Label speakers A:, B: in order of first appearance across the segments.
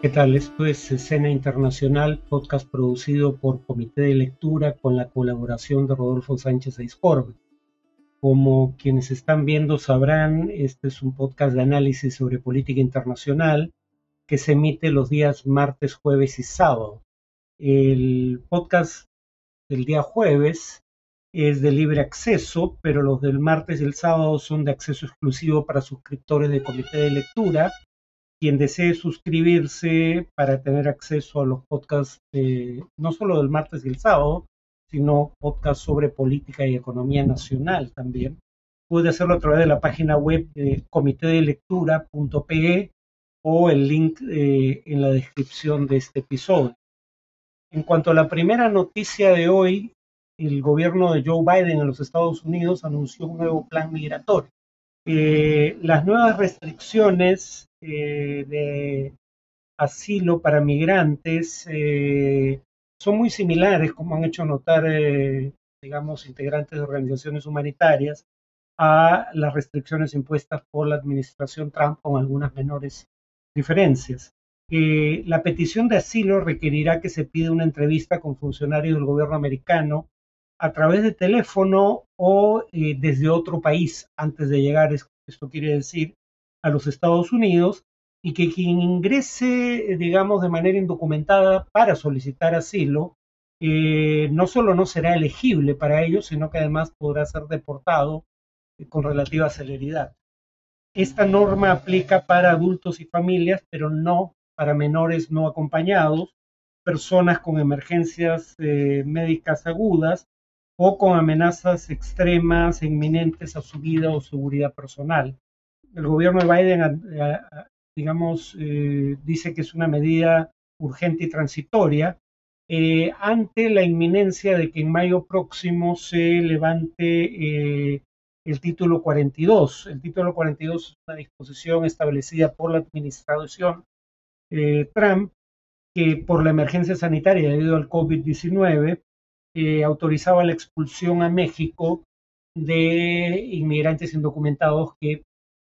A: ¿Qué tal? Esto es Escena Internacional, podcast producido por Comité de Lectura con la colaboración de Rodolfo Sánchez Aizcorbe. Como quienes están viendo sabrán, este es un podcast de análisis sobre política internacional que se emite los días martes, jueves y sábado. El podcast del día jueves es de libre acceso, pero los del martes y el sábado son de acceso exclusivo para suscriptores de Comité de Lectura quien desee suscribirse para tener acceso a los podcasts no solo del martes y el sábado, sino podcasts sobre política y economía nacional también, puede hacerlo a través de la página web de comitedelectura.pe o el link eh, en la descripción de este episodio. En cuanto a la primera noticia de hoy, el gobierno de Joe Biden en los Estados Unidos anunció un nuevo plan migratorio. Eh, las nuevas restricciones eh, de asilo para migrantes eh, son muy similares, como han hecho notar, digamos, integrantes de organizaciones humanitarias, a las restricciones impuestas por la administración Trump con algunas menores diferencias. la petición de asilo requerirá que se pida una entrevista con funcionarios del gobierno americano a través de teléfono o eh, desde otro país antes de llegar, esto quiere decir, a los Estados Unidos, y que quien ingrese, digamos, de manera indocumentada para solicitar asilo, eh, no solo no será elegible para ellos, sino que además podrá ser deportado eh, con relativa celeridad. Esta norma aplica para adultos y familias, pero no para menores no acompañados, personas con emergencias médicas agudas o con amenazas extremas e inminentes a su vida o seguridad personal. El gobierno de Biden, digamos, eh, dice que es una medida urgente y transitoria eh, ante la inminencia de que en mayo próximo se levante eh, el título 42. El título 42 es una disposición establecida por la administración Trump que por la emergencia sanitaria debido al COVID-19 autorizaba la expulsión a México de inmigrantes indocumentados que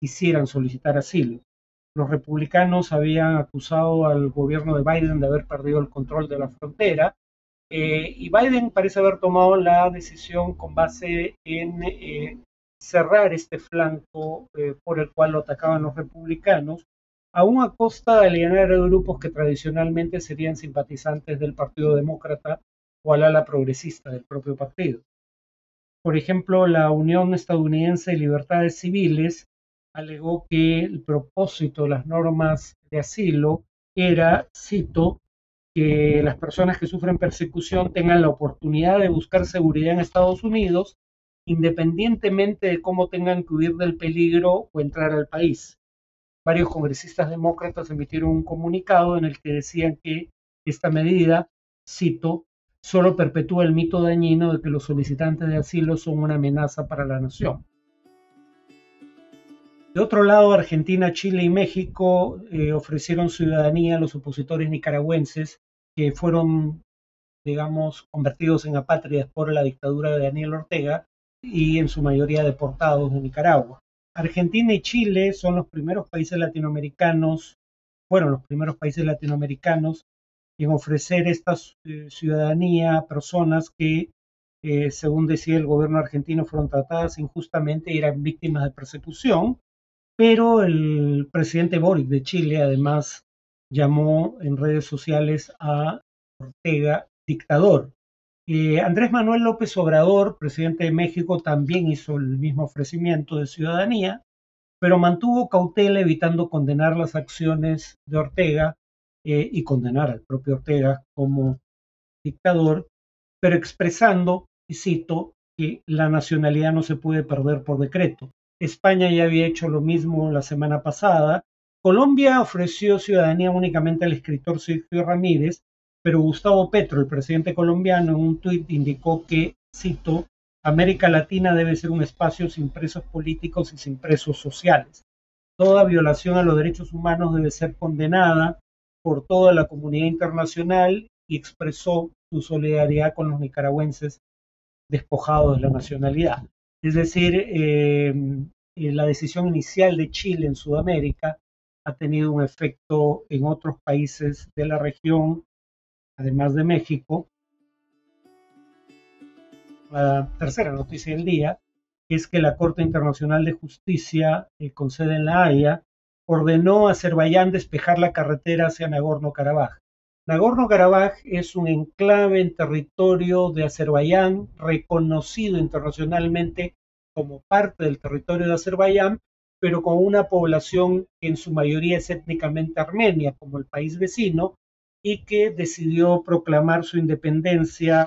A: quisieran solicitar asilo. Los republicanos habían acusado al gobierno de Biden de haber perdido el control de la frontera eh, y Biden parece haber tomado la decisión con base en eh, cerrar este flanco eh, por el cual lo atacaban los republicanos, aún a costa de alienar a grupos que tradicionalmente serían simpatizantes del Partido Demócrata o al ala progresista del propio partido. Por ejemplo, la Unión Estadounidense de Libertades Civiles alegó que el propósito de las normas de asilo era, cito, que las personas que sufren persecución tengan la oportunidad de buscar seguridad en Estados Unidos independientemente de cómo tengan que huir del peligro o entrar al país. Varios congresistas demócratas emitieron un comunicado en el que decían que esta medida, cito, solo perpetúa el mito dañino de que los solicitantes de asilo son una amenaza para la nación. De otro lado, Argentina, Chile y México eh, ofrecieron ciudadanía a los opositores nicaragüenses que fueron, digamos, convertidos en apátridas por la dictadura de Daniel Ortega y en su mayoría deportados de Nicaragua. Argentina y Chile son los primeros países latinoamericanos, fueron los primeros países latinoamericanos en ofrecer esta eh, ciudadanía a personas que, eh, según decía el gobierno argentino, fueron tratadas injustamente y eran víctimas de persecución, pero el presidente Boric de Chile además llamó en redes sociales a Ortega dictador. Eh, Andrés Manuel López Obrador, presidente de México, también hizo el mismo ofrecimiento de ciudadanía, pero mantuvo cautela evitando condenar las acciones de Ortega eh, y condenar al propio Ortega como dictador, pero expresando, y cito, que la nacionalidad no se puede perder por decreto. España ya había hecho lo mismo la semana pasada. Colombia ofreció ciudadanía únicamente al escritor Sergio Ramírez, pero Gustavo Petro, el presidente colombiano, en un tuit indicó que, cito, América Latina debe ser un espacio sin presos políticos y sin presos sociales. Toda violación a los derechos humanos debe ser condenada por toda la comunidad internacional y expresó su solidaridad con los nicaragüenses despojados de la nacionalidad. Es decir, eh, eh, la decisión inicial de Chile en Sudamérica ha tenido un efecto en otros países de la región, además de México. La tercera noticia del día es que la Corte Internacional de Justicia, eh, con sede en La Haya, ordenó a Azerbaiyán despejar la carretera hacia Nagorno-Karabaj. Nagorno-Karabaj es un enclave en territorio de Azerbaiyán reconocido internacionalmente como parte del territorio de Azerbaiyán, pero con una población que en su mayoría es étnicamente armenia, como el país vecino, y que decidió proclamar su independencia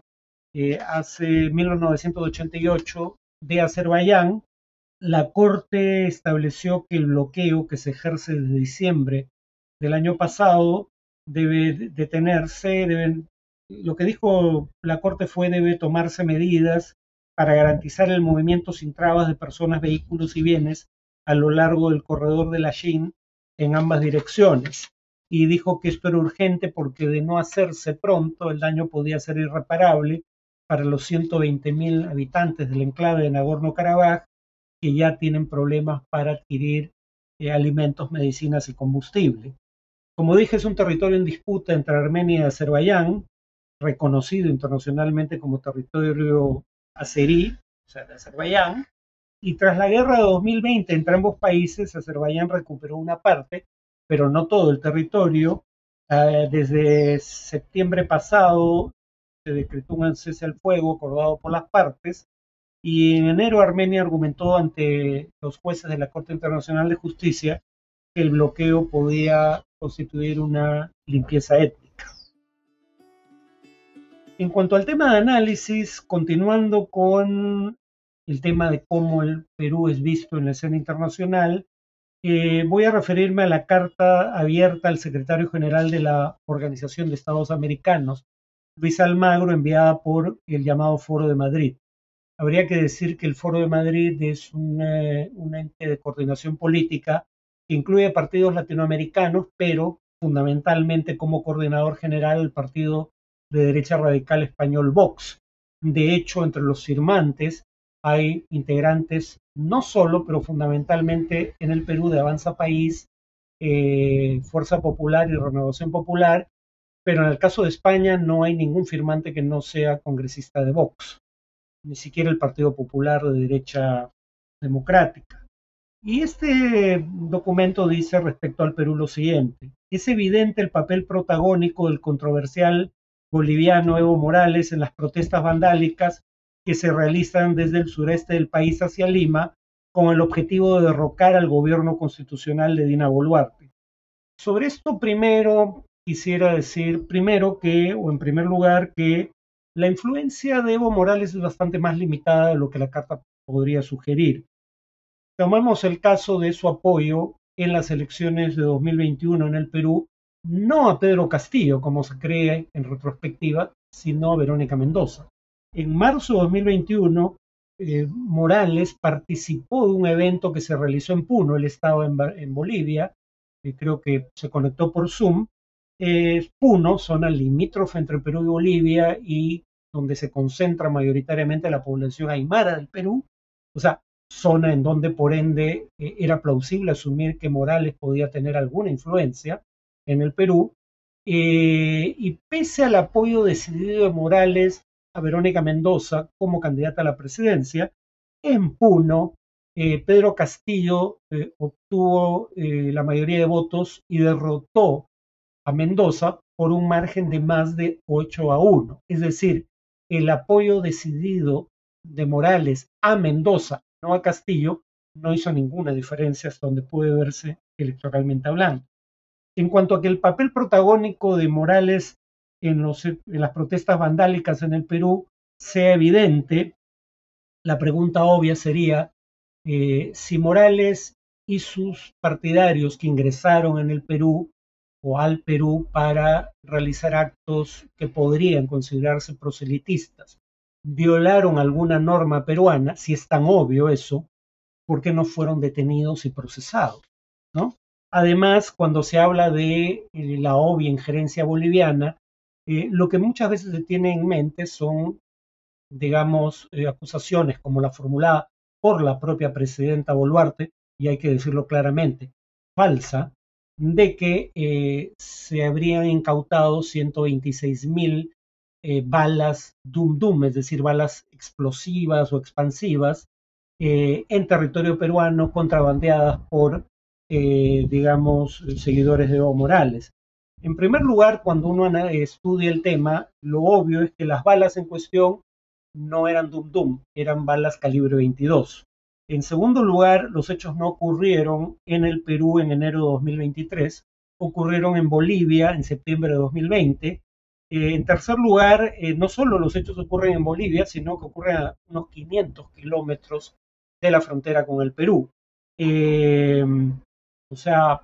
A: eh, hace 1988 de Azerbaiyán. La Corte estableció que el bloqueo que se ejerce desde diciembre del año pasado debe detenerse, deben, lo que dijo la Corte fue debe tomarse medidas para garantizar el movimiento sin trabas de personas, vehículos y bienes a lo largo del corredor de la Shin en ambas direcciones. Y dijo que esto era urgente porque de no hacerse pronto el daño podía ser irreparable para los 120.000 habitantes del enclave de Nagorno-Karabaj que ya tienen problemas para adquirir eh, alimentos, medicinas y combustible. Como dije, es un territorio en disputa entre Armenia y Azerbaiyán, reconocido internacionalmente como territorio azerí, o sea, de Azerbaiyán, y tras la guerra de 2020 entre ambos países, Azerbaiyán recuperó una parte, pero no todo el territorio. Eh, desde septiembre pasado se decretó un cese al fuego acordado por las partes y en enero Armenia argumentó ante los jueces de la Corte Internacional de Justicia que el bloqueo podía constituir una limpieza étnica. En cuanto al tema de análisis, continuando con el tema de cómo el Perú es visto en la escena internacional, eh, voy a referirme a la carta abierta al secretario general de la Organización de Estados Americanos, Luis Almagro, enviada por el llamado Foro de Madrid. Habría que decir que el Foro de Madrid es un, ente de coordinación política que incluye partidos latinoamericanos, pero fundamentalmente como coordinador general el partido de derecha radical español Vox. De hecho, entre los firmantes hay integrantes no solo, pero fundamentalmente en el Perú de Avanza País, eh, Fuerza Popular y Renovación Popular, pero en el caso de España no hay ningún firmante que no sea congresista de Vox, ni siquiera el Partido Popular de derecha democrática. Y este documento dice respecto al Perú lo siguiente. Es evidente el papel protagónico del controversial boliviano Evo Morales en las protestas vandálicas que se realizan desde el sureste del país hacia Lima con el objetivo de derrocar al gobierno constitucional de Dina Boluarte. Sobre esto primero quisiera decir, primero que, o en primer lugar, que la influencia de Evo Morales es bastante más limitada de lo que la carta podría sugerir. Tomamos el caso de su apoyo en las elecciones de 2021 en el Perú, no a Pedro Castillo, como se cree en retrospectiva, sino a Verónica Mendoza. En marzo de 2021, eh, Morales participó de un evento que se realizó en Puno, él estaba en, Bolivia, y creo que se conectó por Zoom. Eh, Puno, zona limítrofe entre Perú y Bolivia y donde se concentra mayoritariamente la población aymara del Perú. O sea, zona en donde por ende eh, era plausible asumir que Morales podía tener alguna influencia en el Perú. Eh, y pese al apoyo decidido de Morales a Verónica Mendoza como candidata a la presidencia, en Puno, Pedro Castillo obtuvo la mayoría de votos y derrotó a Mendoza por un margen de más de 8 a 1. Es decir, el apoyo decidido de Morales a Mendoza no a Castillo, no hizo ninguna diferencia hasta donde puede verse electoralmente hablando. En cuanto a que el papel protagónico de Morales en, las protestas vandálicas en el Perú sea evidente, la pregunta obvia sería eh, si Morales y sus partidarios que ingresaron en el Perú o al Perú para realizar actos que podrían considerarse proselitistas violaron alguna norma peruana, si es tan obvio eso, ¿por qué no fueron detenidos y procesados? ¿no? Además, cuando se habla de eh, la obvia injerencia boliviana, eh, lo que muchas veces se tiene en mente son, digamos, eh, acusaciones como la formulada por la propia presidenta Boluarte, y hay que decirlo claramente, falsa, de que eh, se habrían incautado 126 mil eh, balas Dum Dum, es decir, balas explosivas o expansivas eh, en territorio peruano contrabandeadas por, digamos, seguidores de Evo Morales. En primer lugar, cuando uno estudia el tema, lo obvio es que las balas en cuestión no eran Dum Dum, eran balas calibre 22. En segundo lugar, los hechos no ocurrieron en el Perú en enero de 2023, ocurrieron en Bolivia en septiembre de 2020. Eh, en tercer lugar, eh, no solo los hechos ocurren en Bolivia, sino que ocurren a unos 500 kilómetros de la frontera con el Perú. Eh, o sea,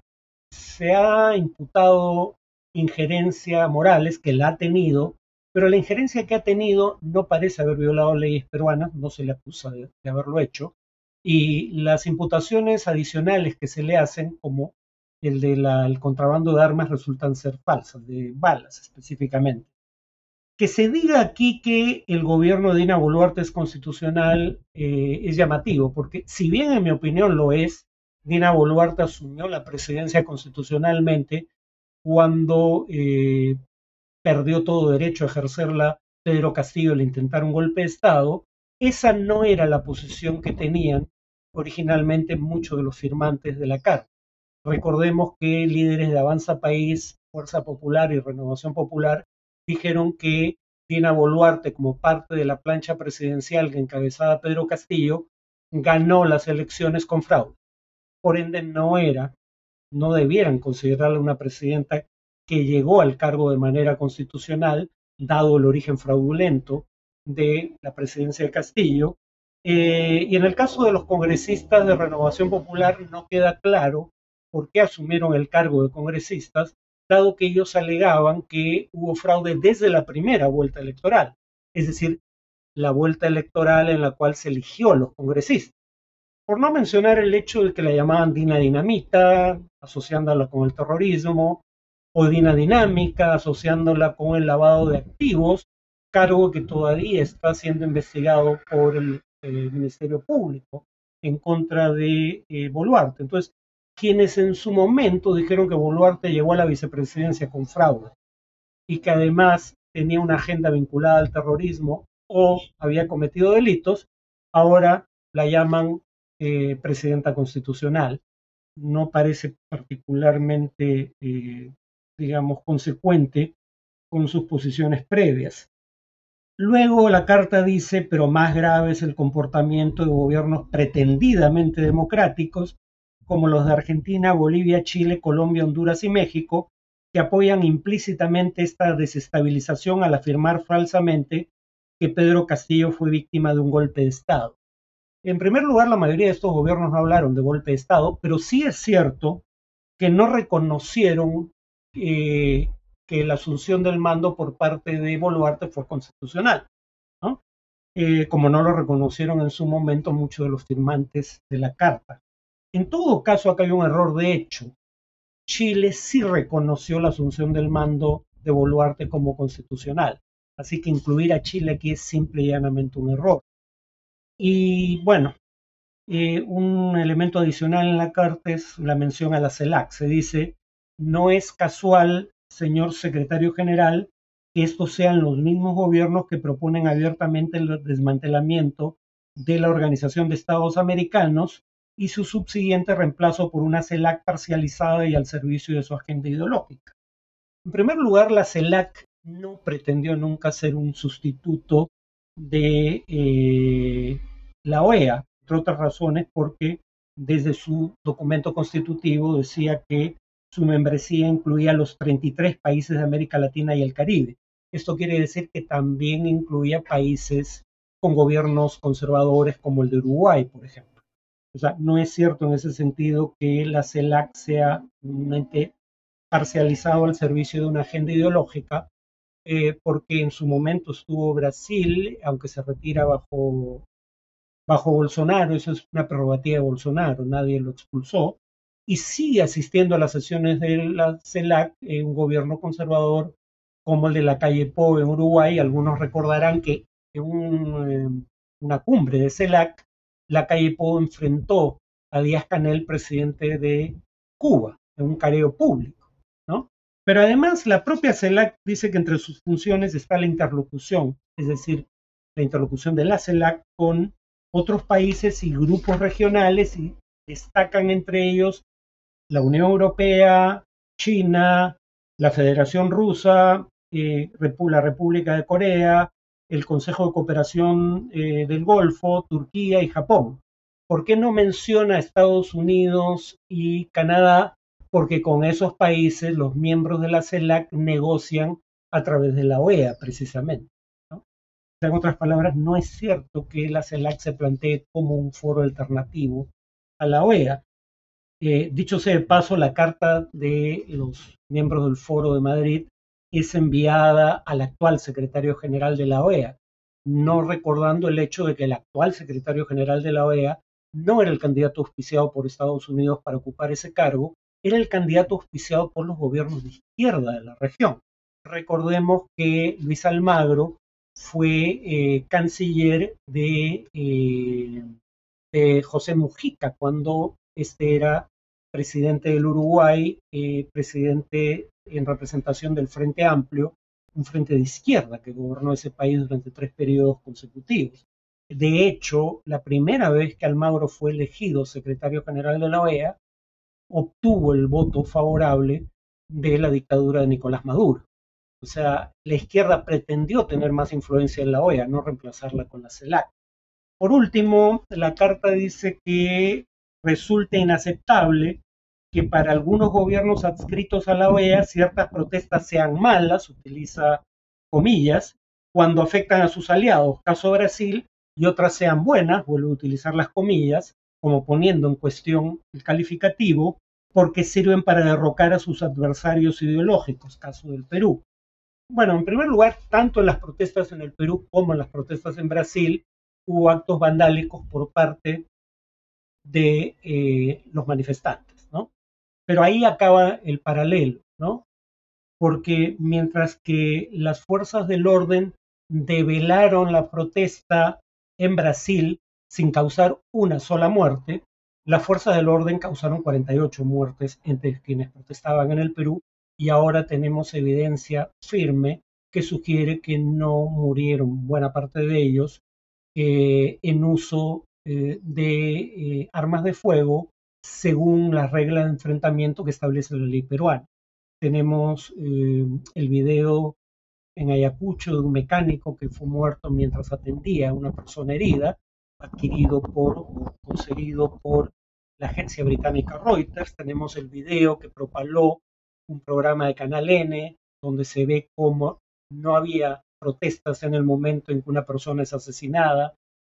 A: se ha imputado injerencia Morales, que la ha tenido, pero la injerencia que ha tenido no parece haber violado leyes peruanas, no se le acusa de haberlo hecho, y las imputaciones adicionales que se le hacen, como el del contrabando de armas, resultan ser falsas, de balas específicamente. Que se diga aquí que el gobierno de Dina Boluarte es constitucional eh, es llamativo, porque si bien en mi opinión lo es, Dina Boluarte asumió la presidencia constitucionalmente cuando eh, perdió todo derecho a ejercerla Pedro Castillo al intentar un golpe de Estado esa no era la posición que tenían originalmente muchos de los firmantes de la Carta. Recordemos que líderes de Avanza País, Fuerza Popular y Renovación Popular dijeron que Dina Boluarte, como parte de la plancha presidencial que encabezaba Pedro Castillo, ganó las elecciones con fraude. Por ende, no era, no debieran considerarla una presidenta que llegó al cargo de manera constitucional, dado el origen fraudulento de la presidencia de Castillo. Eh, y en el caso de los congresistas de Renovación Popular no queda claro por qué asumieron el cargo de congresistas, dado que ellos alegaban que hubo fraude desde la primera vuelta electoral, es decir, la vuelta electoral en la cual se eligió a los congresistas. Por no mencionar el hecho de que la llamaban Dina Dinamita, asociándola con el terrorismo, o Dina Dinámica, asociándola con el lavado de activos, cargo que todavía está siendo investigado por el, Ministerio Público en contra de eh, Boluarte. Entonces, quienes en su momento dijeron que Boluarte llegó a la vicepresidencia con fraude y que además tenía una agenda vinculada al terrorismo o había cometido delitos, ahora la llaman eh, presidenta constitucional. No parece particularmente, eh, digamos, consecuente con sus posiciones previas. Luego la carta dice, pero más grave es el comportamiento de gobiernos pretendidamente democráticos, como los de Argentina, Bolivia, Chile, Colombia, Honduras y México, que apoyan implícitamente esta desestabilización al afirmar falsamente que Pedro Castillo fue víctima de un golpe de Estado. En primer lugar, la mayoría de estos gobiernos no hablaron de golpe de Estado, pero sí es cierto que no reconocieron eh, que la asunción del mando por parte de Boluarte fue constitucional, ¿no? Eh, como no lo reconocieron en su momento muchos de los firmantes de la carta. En todo caso, acá hay un error de hecho. Chile sí reconoció la asunción del mando de Boluarte como constitucional, así que incluir a Chile aquí es simple y llanamente un error. Y bueno, eh, un elemento adicional en la carta es la mención a la CELAC. Se dice, no es casual señor secretario general, que estos sean los mismos gobiernos que proponen abiertamente el desmantelamiento de la Organización de Estados Americanos y su subsiguiente reemplazo por una CELAC parcializada y al servicio de su agenda ideológica. En primer lugar, la CELAC no pretendió nunca ser un sustituto de eh, la OEA, entre otras razones porque desde su documento constitutivo decía que su membresía incluía los 33 países de América Latina y el Caribe. Esto quiere decir que también incluía países con gobiernos conservadores como el de Uruguay, por ejemplo. O sea, no es cierto en ese sentido que la CELAC sea un ente parcializado al servicio de una agenda ideológica, eh, porque en su momento estuvo Brasil, aunque se retira bajo, bajo Bolsonaro, eso es una prerrogativa de Bolsonaro, nadie lo expulsó, y sigue asistiendo a las sesiones de la CELAC, en un gobierno conservador como el de la calle Po en Uruguay. Algunos recordarán que en eh, una cumbre de CELAC, la calle Po enfrentó a Díaz Canel, presidente de Cuba. en un careo público, ¿no? Pero además la propia CELAC dice que entre sus funciones está la interlocución, es decir, la interlocución de la CELAC con otros países y grupos regionales y destacan entre ellos la Unión Europea, China, la Federación Rusa, eh, la República de Corea, el Consejo de Cooperación eh, del Golfo, Turquía y Japón. ¿Por qué no menciona Estados Unidos y Canadá? Porque con esos países los miembros de la CELAC negocian a través de la OEA, precisamente. En otras palabras, no es cierto que la CELAC se plantee como un foro alternativo a la OEA. Eh, dicho sea de paso, la carta de los miembros del Foro de Madrid es enviada al actual secretario general de la OEA, no recordando el hecho de que el actual secretario general de la OEA no era el candidato auspiciado por Estados Unidos para ocupar ese cargo, era el candidato auspiciado por los gobiernos de izquierda de la región. Recordemos que Luis Almagro fue eh, canciller eh, de, José Mujica cuando este era presidente del Uruguay, eh, presidente en representación del Frente Amplio, un frente de izquierda que gobernó ese país durante tres periodos consecutivos. De hecho, la primera vez que Almagro fue elegido secretario general de la OEA, obtuvo el voto favorable de la dictadura de Nicolás Maduro. O sea, la izquierda pretendió tener más influencia en la OEA, no reemplazarla con la CELAC. Por último, la carta dice que resulta inaceptable que para algunos gobiernos adscritos a la OEA ciertas protestas sean malas, utiliza comillas, cuando afectan a sus aliados, caso Brasil, y otras sean buenas, vuelvo a utilizar las comillas, como poniendo en cuestión el calificativo, porque sirven para derrocar a sus adversarios ideológicos, caso del Perú. Bueno, en primer lugar, tanto en las protestas en el Perú como en las protestas en Brasil hubo actos vandálicos por parte de eh, los manifestantes, ¿no? Pero ahí acaba el paralelo, ¿no? Porque mientras que las fuerzas del orden develaron la protesta en Brasil sin causar una sola muerte, las fuerzas del orden causaron 48 muertes entre quienes protestaban en el Perú y ahora tenemos evidencia firme que sugiere que no murieron buena parte de ellos eh, en uso eh, de eh, armas de fuego según las reglas de enfrentamiento que establece la ley peruana. Tenemos eh, el video en Ayacucho de un mecánico que fue muerto mientras atendía a una persona herida, adquirido por o conseguido por la agencia británica Reuters. Tenemos el video que propaló un programa de Canal N, donde se ve cómo no había protestas en el momento en que una persona es asesinada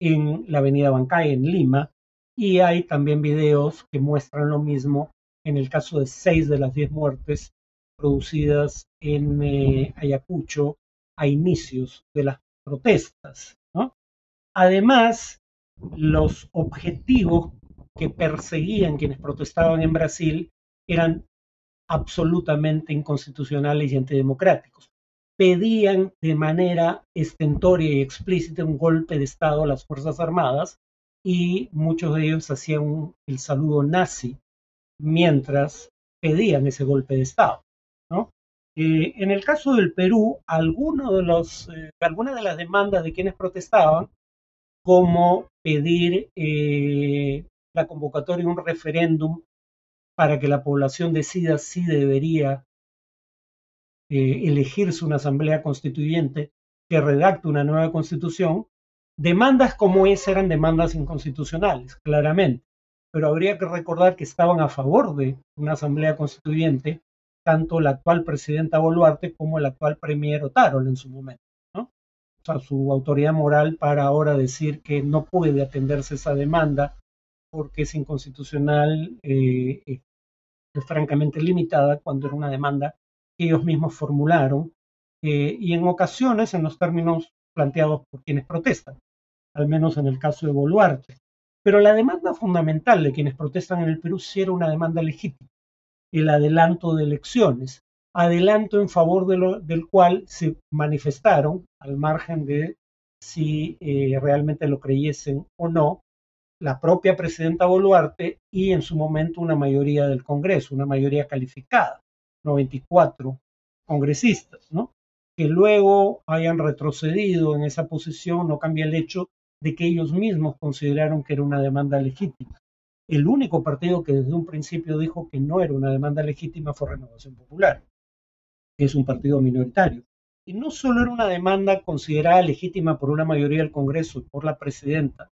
A: en la avenida Bancay, en Lima, y hay también videos que muestran lo mismo en el caso de seis de las diez muertes producidas en eh, Ayacucho a inicios de las protestas. Además, los objetivos que perseguían quienes protestaban en Brasil eran absolutamente inconstitucionales y antidemocráticos. Pedían de manera estentoria y explícita un golpe de Estado a las Fuerzas Armadas y muchos de ellos hacían el saludo nazi mientras pedían ese golpe de Estado. Eh, en el caso del Perú, eh, algunas de las demandas de quienes protestaban, como pedir eh, la convocatoria de un referéndum para que la población decida si debería elegirse una asamblea constituyente que redacte una nueva constitución, Demandas como esa eran demandas inconstitucionales, claramente, pero habría que recordar que estaban a favor de una asamblea constituyente tanto la actual presidenta Boluarte como el actual premier Otárola en su momento. ¿no? O sea, su autoridad moral para ahora decir que no puede atenderse esa demanda porque es inconstitucional, eh, eh, es francamente limitada cuando era una demanda ellos mismos formularon eh, y en ocasiones en los términos planteados por quienes protestan, al menos en el caso de Boluarte. Pero la demanda fundamental de quienes protestan en el Perú sí era una demanda legítima, el adelanto de elecciones, adelanto en favor de del cual se manifestaron, al margen de si eh, realmente lo creyesen o no, la propia presidenta Boluarte y en su momento una mayoría del Congreso, una mayoría calificada, 94 congresistas, ¿no? Que luego hayan retrocedido en esa posición no cambia el hecho de que ellos mismos consideraron que era una demanda legítima. El único partido que desde un principio dijo que no era una demanda legítima fue Renovación Popular, que es un partido minoritario. Y no solo era una demanda considerada legítima por una mayoría del Congreso y por la presidenta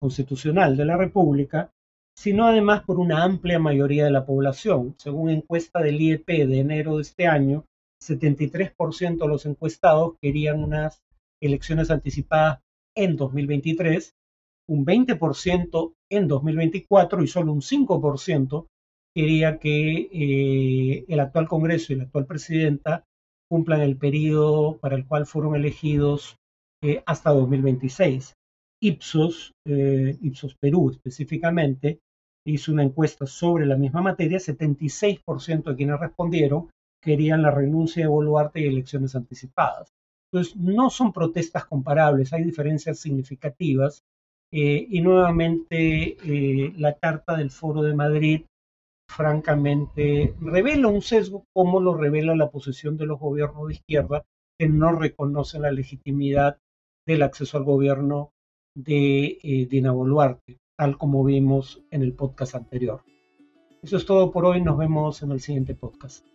A: constitucional de la República, sino además por una amplia mayoría de la población. Según encuesta del IEP de enero de este año, 73% de los encuestados querían unas elecciones anticipadas en 2023, un 20% en 2024 y solo un 5% quería que eh, el actual Congreso y la actual presidenta cumplan el periodo para el cual fueron elegidos eh, hasta 2026. Ipsos, eh, Ipsos Perú específicamente, hizo una encuesta sobre la misma materia, 76% de quienes respondieron querían la renuncia de Boluarte y elecciones anticipadas. Entonces, no son protestas comparables, hay diferencias significativas. Eh, y nuevamente, la Carta del Foro de Madrid francamente revela un sesgo como lo revela la posición de los gobiernos de izquierda que no reconocen la legitimidad del acceso al gobierno de eh, Dina Boluarte, tal como vimos en el podcast anterior. Eso es todo por hoy, nos vemos en el siguiente podcast.